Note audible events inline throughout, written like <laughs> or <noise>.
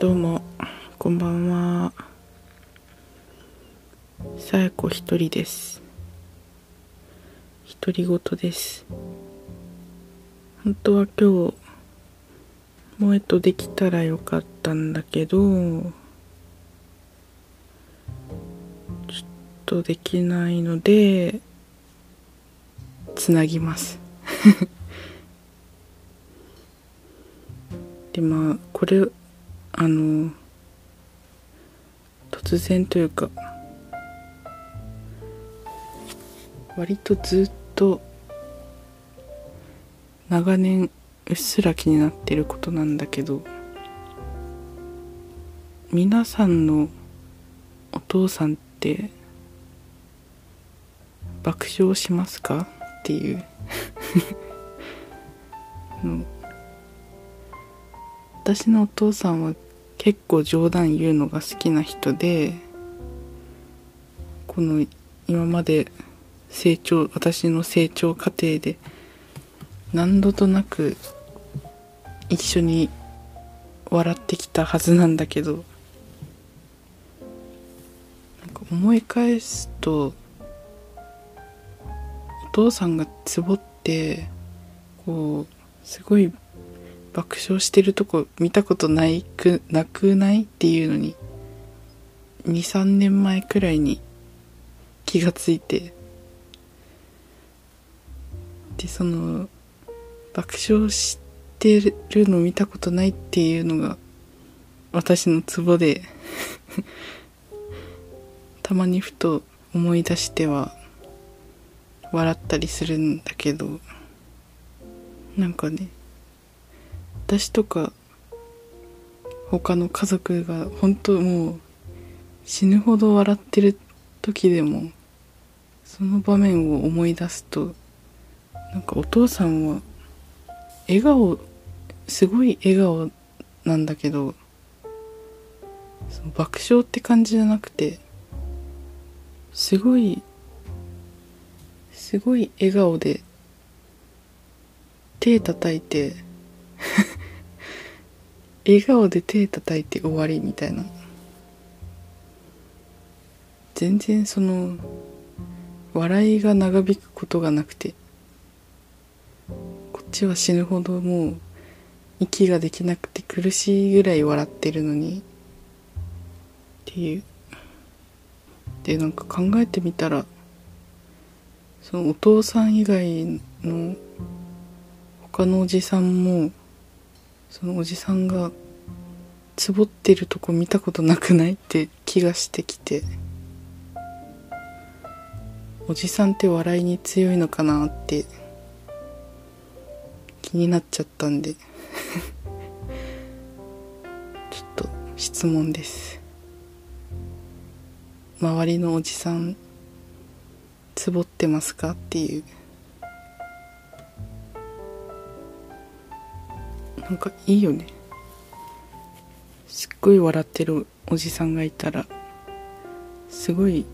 どうもこんばんは。さやこ一人です。独り言です。本当は今日萌えとできたらよかったんだけどちょっとできないのでつなぎます。<laughs> でまあこれあの突然というか割とずっと長年うっすら気になってることなんだけど皆さんのお父さんって爆笑しますか？っていう。<laughs> 私のお父さんは結構冗談言うのが好きな人でこの今まで成長私の成長過程で何度となく一緒に笑ってきたはずなんだけどなんか思い返すとお父さんがつぼってこうすごい爆笑してるとこ見たことないくなくないっていうのに23年前くらいに気がついて。でその爆笑してるの見たことないっていうのが私のツボで <laughs> たまにふと思い出しては笑ったりするんだけどなんかね私とか他の家族が本当もう死ぬほど笑ってる時でもその場面を思い出すとなんかお父さんは笑顔すごい笑顔なんだけどその爆笑って感じじゃなくてすごいすごい笑顔で手叩いて笑顔で手叩いて終わりみたいな。全然その笑いが長引くことがなくてこっちは死ぬほどもう息ができなくて苦しいぐらい笑ってるのにっていう。でなんか考えてみたらそのお父さん以外の他のおじさんもそのおじさんがつぼってるとこ見たことなくないって気がしてきて。おじさんって笑いに強いのかなって気になっちゃったんで。<laughs> ちょっと質問です。周りのおじさんつぼってますかっていう。なんかいいよね。すっごい笑ってるおじさんがいたらすごい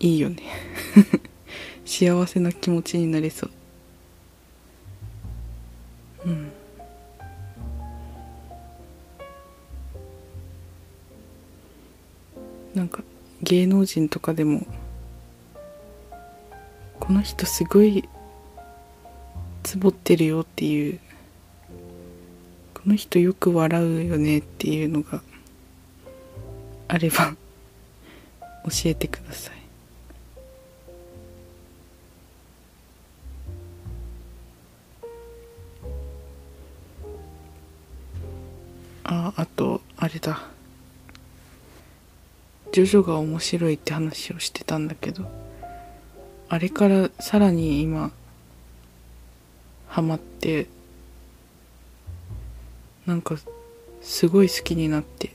いいよね。<laughs> 幸せな気持ちになれそう。うん。なんか芸能人とかでもこの人すごいつぼってるよっていうの人よく笑うよねっていうのがあれば教えてください。ああとあれだ。ジョジョが面白いって話をしてたんだけどあれからさらに今ハマってなんかすごい好きになって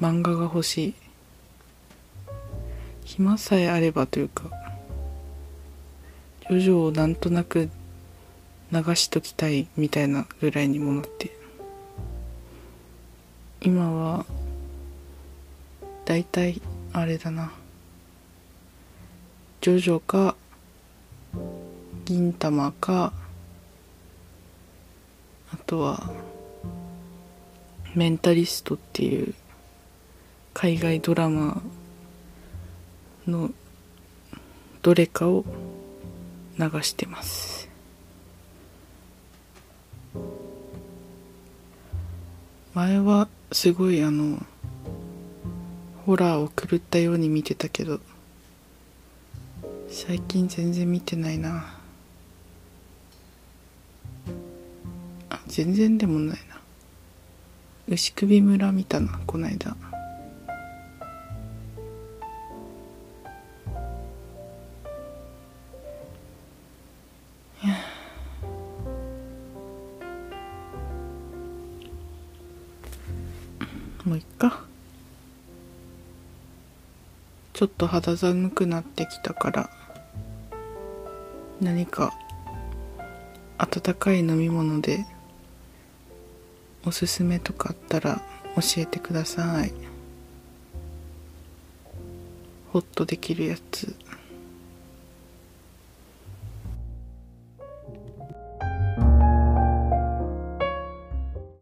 漫画が欲しい。暇さえあればというかジョジョをなんとなく流しときたいみたいなぐらいにもなって今はだいたいあれだな。ジョジョか銀玉かとはメンタリストっていう海外ドラマのどれかを流してます。前はすごいあのホラーを狂ったように見てたけど最近全然見てないな。全然でもないな。牛首村見たなこないだもういっか。ちょっと肌寒くなってきたから何か温かい飲み物でおすすめとかあったら教えてください。ホッとできるやつ。